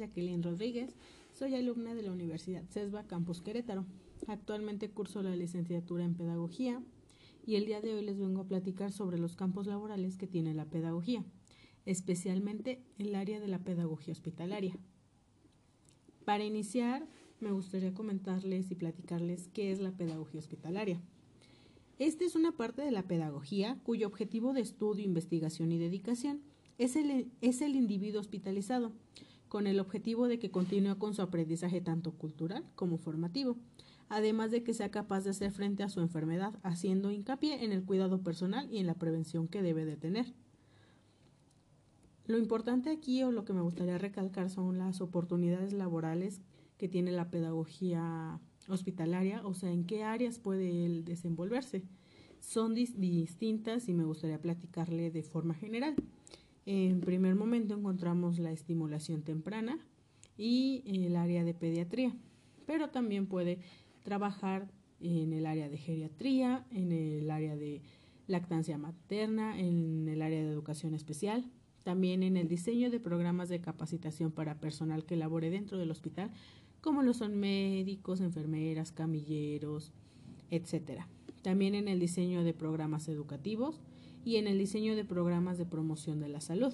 Jacqueline Rodríguez, soy alumna de la Universidad CESBA Campus Querétaro. Actualmente curso la licenciatura en Pedagogía y el día de hoy les vengo a platicar sobre los campos laborales que tiene la pedagogía, especialmente el área de la pedagogía hospitalaria. Para iniciar, me gustaría comentarles y platicarles qué es la pedagogía hospitalaria. Esta es una parte de la pedagogía cuyo objetivo de estudio, investigación y dedicación es el, es el individuo hospitalizado, con el objetivo de que continúe con su aprendizaje tanto cultural como formativo, además de que sea capaz de hacer frente a su enfermedad, haciendo hincapié en el cuidado personal y en la prevención que debe de tener. Lo importante aquí o lo que me gustaría recalcar son las oportunidades laborales que tiene la pedagogía hospitalaria, o sea, en qué áreas puede él desenvolverse. Son distintas y me gustaría platicarle de forma general. En primer momento encontramos la estimulación temprana y el área de pediatría, pero también puede trabajar en el área de geriatría, en el área de lactancia materna, en el área de educación especial, también en el diseño de programas de capacitación para personal que labore dentro del hospital, como lo son médicos, enfermeras, camilleros, etc. También en el diseño de programas educativos y en el diseño de programas de promoción de la salud.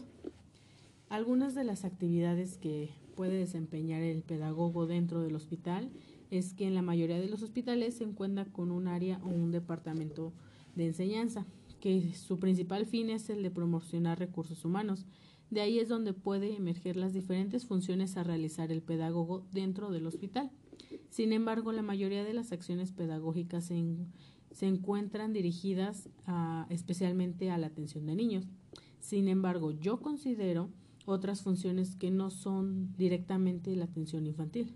Algunas de las actividades que puede desempeñar el pedagogo dentro del hospital es que en la mayoría de los hospitales se encuentra con un área o un departamento de enseñanza, que su principal fin es el de promocionar recursos humanos, de ahí es donde puede emerger las diferentes funciones a realizar el pedagogo dentro del hospital. Sin embargo, la mayoría de las acciones pedagógicas se, se encuentran dirigidas especialmente a la atención de niños. Sin embargo, yo considero otras funciones que no son directamente la atención infantil.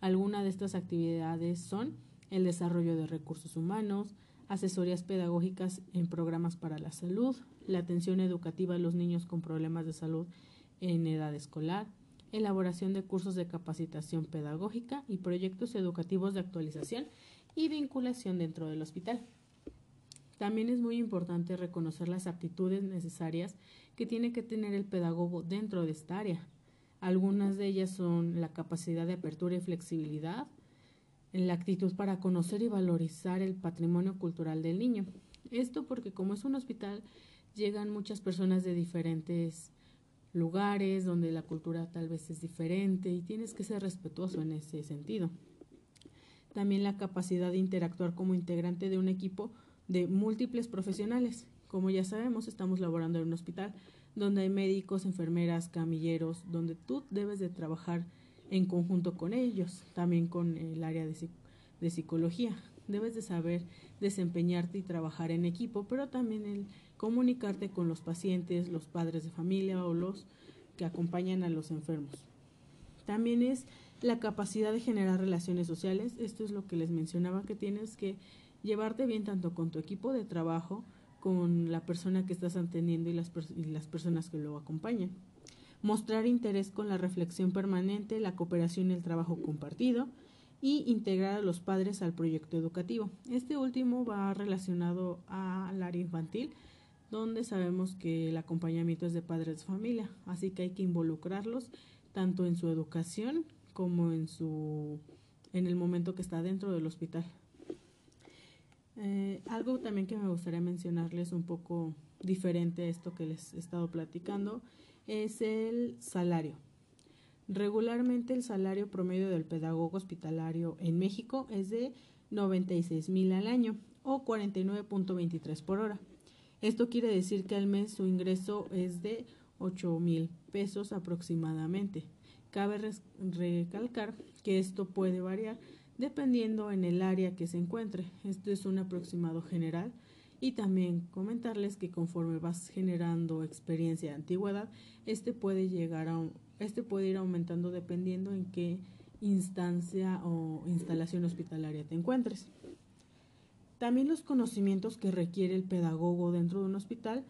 Algunas de estas actividades son el desarrollo de recursos humanos, asesorías pedagógicas en programas para la salud, la atención educativa a los niños con problemas de salud en edad escolar, elaboración de cursos de capacitación pedagógica y proyectos educativos de actualización y vinculación dentro del hospital. También es muy importante reconocer las aptitudes necesarias que tiene que tener el pedagogo dentro de esta área. Algunas de ellas son la capacidad de apertura y flexibilidad, la actitud para conocer y valorizar el patrimonio cultural del niño. Esto porque como es un hospital, llegan muchas personas de diferentes lugares donde la cultura tal vez es diferente y tienes que ser respetuoso en ese sentido. También la capacidad de interactuar como integrante de un equipo de múltiples profesionales. Como ya sabemos, estamos laborando en un hospital donde hay médicos, enfermeras, camilleros, donde tú debes de trabajar en conjunto con ellos, también con el área de, de psicología. Debes de saber desempeñarte y trabajar en equipo, pero también el comunicarte con los pacientes, los padres de familia o los que acompañan a los enfermos. También es la capacidad de generar relaciones sociales. Esto es lo que les mencionaba, que tienes que llevarte bien tanto con tu equipo de trabajo, con la persona que estás atendiendo y las, y las personas que lo acompañan mostrar interés con la reflexión permanente, la cooperación y el trabajo compartido y integrar a los padres al proyecto educativo. Este último va relacionado al área infantil, donde sabemos que el acompañamiento es de padres de familia, así que hay que involucrarlos tanto en su educación como en su en el momento que está dentro del hospital. Eh, algo también que me gustaría mencionarles un poco diferente a esto que les he estado platicando es el salario. Regularmente el salario promedio del pedagogo hospitalario en México es de 96 mil al año o 49.23 por hora. Esto quiere decir que al mes su ingreso es de 8 mil pesos aproximadamente. Cabe recalcar que esto puede variar dependiendo en el área que se encuentre. Esto es un aproximado general y también comentarles que conforme vas generando experiencia de antigüedad, este puede llegar a este puede ir aumentando dependiendo en qué instancia o instalación hospitalaria te encuentres. También los conocimientos que requiere el pedagogo dentro de un hospital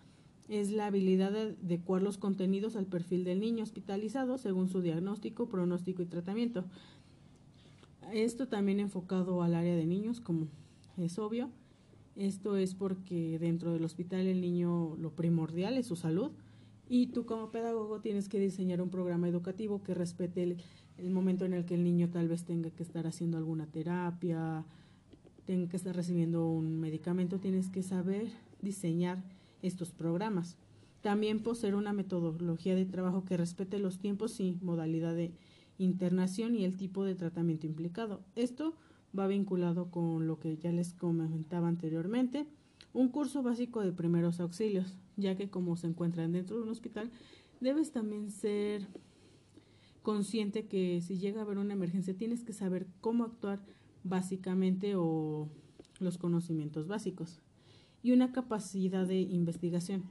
es la habilidad de adecuar los contenidos al perfil del niño hospitalizado según su diagnóstico, pronóstico y tratamiento. Esto también enfocado al área de niños, como es obvio, esto es porque dentro del hospital el niño lo primordial es su salud. Y tú como pedagogo tienes que diseñar un programa educativo que respete el, el momento en el que el niño tal vez tenga que estar haciendo alguna terapia, tenga que estar recibiendo un medicamento, tienes que saber diseñar estos programas. También poseer una metodología de trabajo que respete los tiempos y modalidad de internación y el tipo de tratamiento implicado. Esto va vinculado con lo que ya les comentaba anteriormente, un curso básico de primeros auxilios, ya que como se encuentran dentro de un hospital, debes también ser consciente que si llega a haber una emergencia tienes que saber cómo actuar básicamente o los conocimientos básicos y una capacidad de investigación.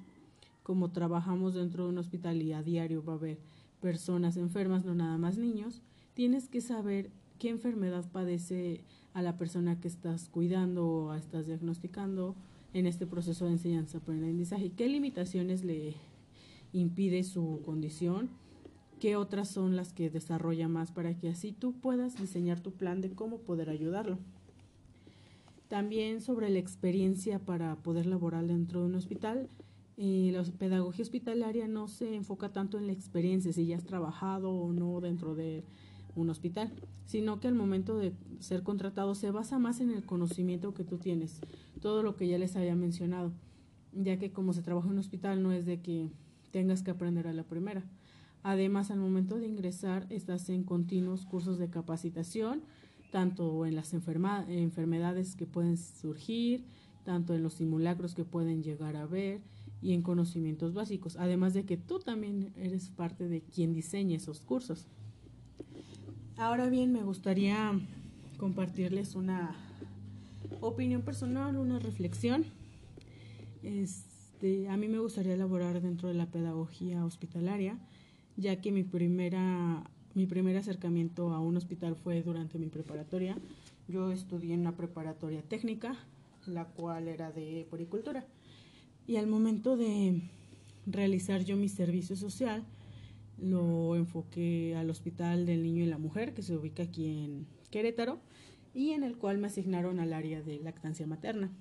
Como trabajamos dentro de un hospital y a diario va a haber personas enfermas, no nada más niños, tienes que saber qué enfermedad padece a la persona que estás cuidando o estás diagnosticando en este proceso de enseñanza-aprendizaje, qué limitaciones le impide su condición, qué otras son las que desarrolla más para que así tú puedas diseñar tu plan de cómo poder ayudarlo. También sobre la experiencia para poder laborar dentro de un hospital, eh, la pedagogía hospitalaria no se enfoca tanto en la experiencia, si ya has trabajado o no dentro de un hospital, sino que al momento de ser contratado se basa más en el conocimiento que tú tienes, todo lo que ya les había mencionado, ya que como se trabaja en un hospital no es de que tengas que aprender a la primera. Además, al momento de ingresar, estás en continuos cursos de capacitación, tanto en las enfermedades que pueden surgir, tanto en los simulacros que pueden llegar a ver y en conocimientos básicos, además de que tú también eres parte de quien diseña esos cursos. Ahora bien, me gustaría compartirles una opinión personal, una reflexión. Este, a mí me gustaría elaborar dentro de la pedagogía hospitalaria, ya que mi primera mi primer acercamiento a un hospital fue durante mi preparatoria. Yo estudié en una preparatoria técnica, la cual era de poricultura. Y al momento de realizar yo mi servicio social, lo enfoqué al Hospital del Niño y la Mujer, que se ubica aquí en Querétaro, y en el cual me asignaron al área de lactancia materna.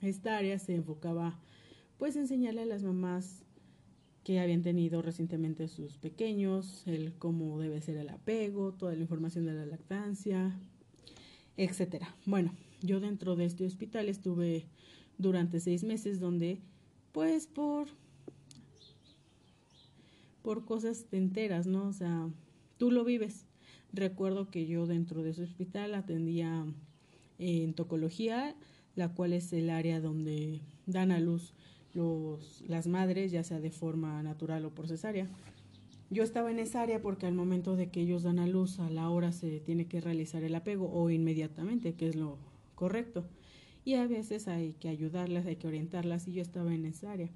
Esta área se enfocaba pues enseñarle a las mamás que habían tenido recientemente sus pequeños, el cómo debe ser el apego, toda la información de la lactancia, etcétera. Bueno, yo dentro de este hospital estuve durante seis meses donde pues por por cosas enteras, ¿no? O sea, tú lo vives. Recuerdo que yo dentro de ese hospital atendía en tocología, la cual es el área donde dan a luz los, las madres, ya sea de forma natural o por cesárea. Yo estaba en esa área porque al momento de que ellos dan a luz, a la hora se tiene que realizar el apego o inmediatamente, que es lo correcto. Y a veces hay que ayudarlas, hay que orientarlas y yo estaba en esa área.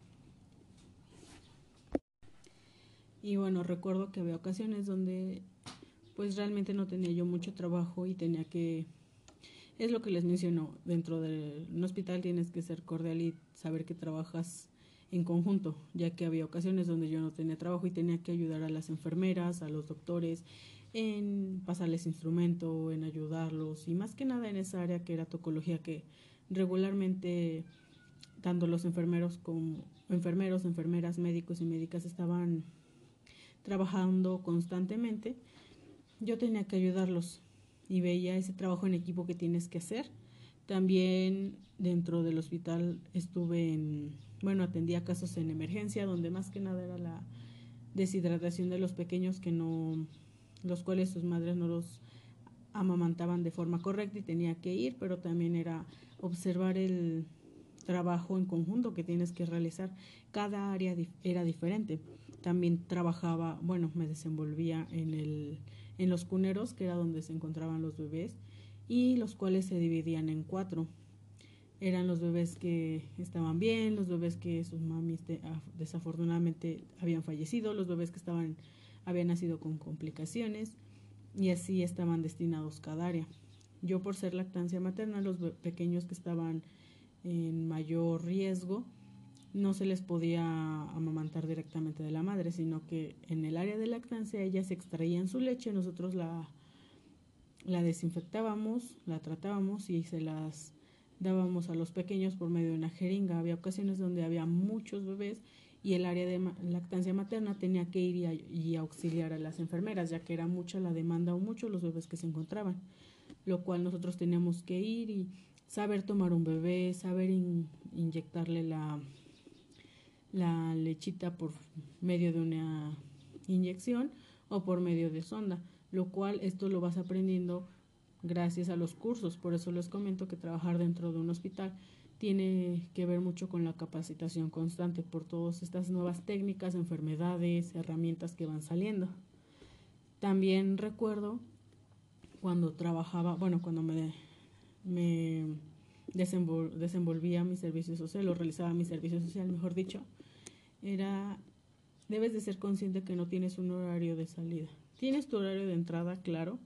Y bueno, recuerdo que había ocasiones donde pues realmente no tenía yo mucho trabajo y tenía que es lo que les menciono, dentro de un hospital tienes que ser cordial y saber que trabajas en conjunto, ya que había ocasiones donde yo no tenía trabajo y tenía que ayudar a las enfermeras, a los doctores, en pasarles instrumento, en ayudarlos y más que nada en esa área que era tocología que regularmente tanto los enfermeros como enfermeros, enfermeras, médicos y médicas estaban trabajando constantemente, yo tenía que ayudarlos y veía ese trabajo en equipo que tienes que hacer. También dentro del hospital estuve en, bueno, atendía casos en emergencia, donde más que nada era la deshidratación de los pequeños que no, los cuales sus madres no los amamantaban de forma correcta y tenía que ir, pero también era observar el trabajo en conjunto que tienes que realizar. Cada área era diferente también trabajaba, bueno, me desenvolvía en, el, en los cuneros, que era donde se encontraban los bebés, y los cuales se dividían en cuatro. Eran los bebés que estaban bien, los bebés que sus mamis ah, desafortunadamente habían fallecido, los bebés que estaban, habían nacido con complicaciones, y así estaban destinados cada área. Yo por ser lactancia materna, los pequeños que estaban en mayor riesgo, no se les podía amamantar directamente de la madre, sino que en el área de lactancia ellas extraían su leche, nosotros la, la desinfectábamos, la tratábamos y se las dábamos a los pequeños por medio de una jeringa. Había ocasiones donde había muchos bebés y el área de lactancia materna tenía que ir y, auxiliar a las enfermeras, ya que era mucha la demanda o muchos los bebés que se encontraban, lo cual nosotros teníamos que ir y saber tomar un bebé, saber inyectarle la, la lechita por medio de una inyección o por medio de sonda, lo cual esto lo vas aprendiendo gracias a los cursos. Por eso les comento que trabajar dentro de un hospital tiene que ver mucho con la capacitación constante por todas estas nuevas técnicas, enfermedades, herramientas que van saliendo. También recuerdo cuando trabajaba, bueno, cuando me, me desenvolvía mi servicio social o realizaba mi servicio social, mejor dicho, era, debes de ser consciente que no tienes un horario de salida. Tienes tu horario de entrada, claro,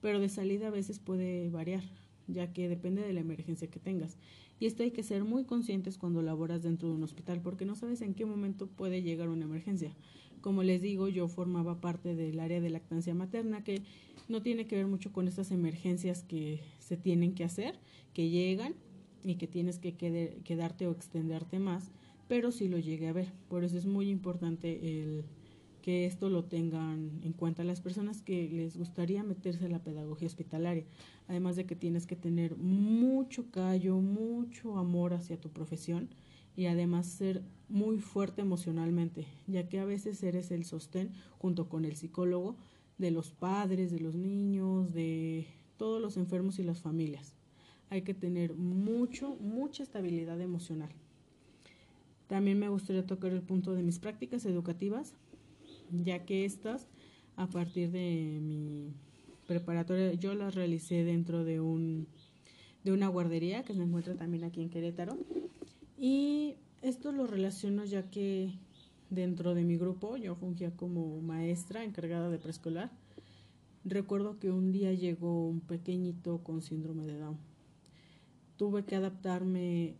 pero de salida a veces puede variar, ya que depende de la emergencia que tengas. Y esto hay que ser muy conscientes cuando laboras dentro de un hospital, porque no sabes en qué momento puede llegar una emergencia. Como les digo, yo formaba parte del área de lactancia materna, que no tiene que ver mucho con estas emergencias que se tienen que hacer, que llegan y que tienes que quedarte o extenderte más, pero sí lo llegué a ver. Por eso es muy importante el que esto lo tengan en cuenta las personas que les gustaría meterse a la pedagogía hospitalaria. Además de que tienes que tener mucho callo, mucho amor hacia tu profesión y además ser muy fuerte emocionalmente, ya que a veces eres el sostén junto con el psicólogo de los padres, de los niños, de todos los enfermos y las familias. Hay que tener mucho, mucha estabilidad emocional. También me gustaría tocar el punto de mis prácticas educativas ya que estas, a partir de mi preparatoria, yo las realicé dentro de, un, de una guardería que se encuentra también aquí en Querétaro. Y esto lo relaciono ya que dentro de mi grupo yo fungía como maestra encargada de preescolar. Recuerdo que un día llegó un pequeñito con síndrome de Down. Tuve que adaptarme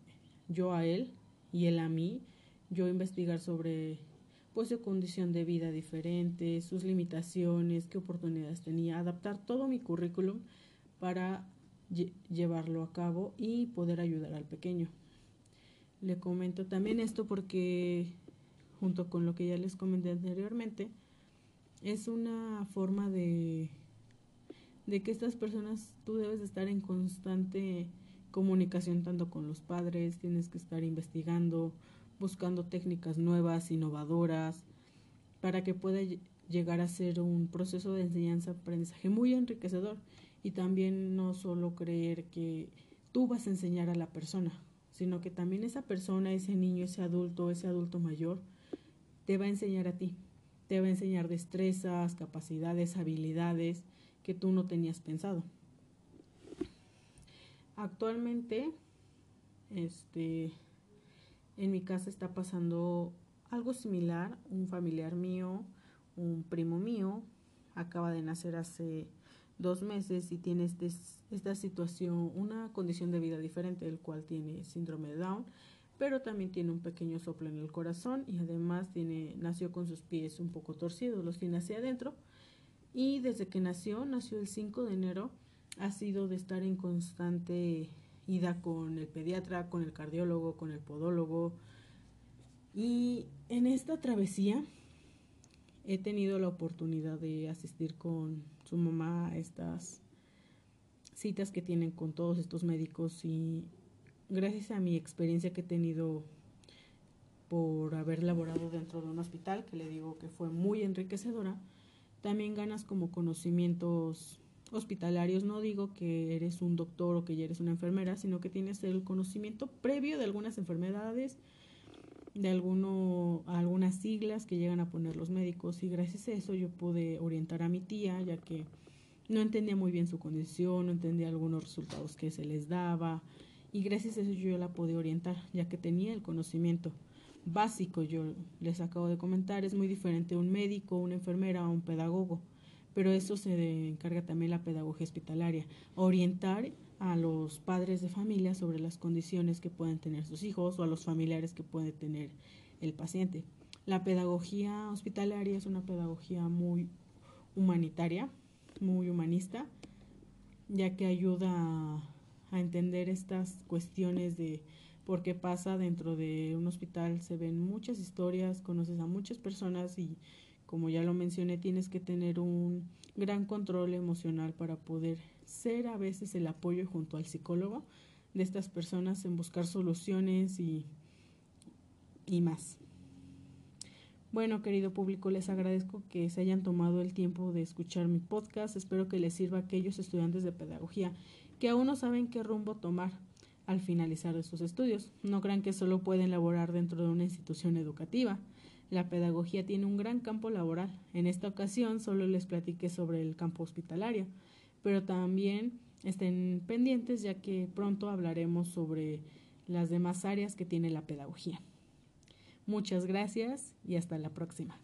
yo a él y él a mí, yo investigar sobre pues su condición de vida diferente, sus limitaciones, qué oportunidades tenía, adaptar todo mi currículum para llevarlo a cabo y poder ayudar al pequeño. Le comento también esto porque, junto con lo que ya les comenté anteriormente, es una forma de, de que estas personas, tú debes estar en constante comunicación tanto con los padres, tienes que estar investigando, buscando técnicas nuevas, innovadoras, para que pueda llegar a ser un proceso de enseñanza-aprendizaje muy enriquecedor y también no solo creer que tú vas a enseñar a la persona, sino que también esa persona, ese niño, ese adulto, ese adulto mayor, te va a enseñar a ti, te va a enseñar destrezas, capacidades, habilidades que tú no tenías pensado. Actualmente, este, en mi casa está pasando algo similar. Un familiar mío, un primo mío, acaba de nacer hace dos meses y tiene este, esta situación, una condición de vida diferente, el cual tiene síndrome de Down, pero también tiene un pequeño soplo en el corazón y además tiene, nació con sus pies un poco torcidos, los tiene hacia adentro. Y desde que nació, nació el 5 de enero, ha sido de estar en constante ida con el pediatra, con el cardiólogo, con el podólogo. Y en esta travesía he tenido la oportunidad de asistir con su mamá a estas citas que tienen con todos estos médicos y gracias a mi experiencia que he tenido por haber laborado dentro de un hospital, que le digo que fue muy enriquecedora, también ganas como conocimientos hospitalarios, no digo que eres un doctor o que ya eres una enfermera, sino que tienes el conocimiento previo de algunas enfermedades, de alguno, algunas siglas que llegan a poner los médicos y gracias a eso yo pude orientar a mi tía, ya que no entendía muy bien su condición, no entendía algunos resultados que se les daba y gracias a eso yo la pude orientar, ya que tenía el conocimiento básico, yo les acabo de comentar, es muy diferente un médico, una enfermera o un pedagogo pero eso se encarga también la pedagogía hospitalaria, orientar a los padres de familia sobre las condiciones que pueden tener sus hijos o a los familiares que puede tener el paciente. La pedagogía hospitalaria es una pedagogía muy humanitaria, muy humanista, ya que ayuda a, entender estas cuestiones de porque pasa dentro de un hospital, se ven muchas historias, conoces a muchas personas y como ya lo mencioné, tienes que tener un gran control emocional para poder ser a veces el apoyo junto al psicólogo de estas personas en buscar soluciones y, y más. Bueno, querido público, les agradezco que se hayan tomado el tiempo de escuchar mi podcast. Espero que les sirva a aquellos estudiantes de pedagogía que aún no saben qué rumbo tomar al finalizar sus estudios. No crean que solo pueden laborar dentro de una institución educativa. La pedagogía tiene un gran campo laboral. En esta ocasión solo les platiqué sobre el campo hospitalario, pero también estén pendientes ya que pronto hablaremos sobre las demás áreas que tiene la pedagogía. Muchas gracias y hasta la próxima.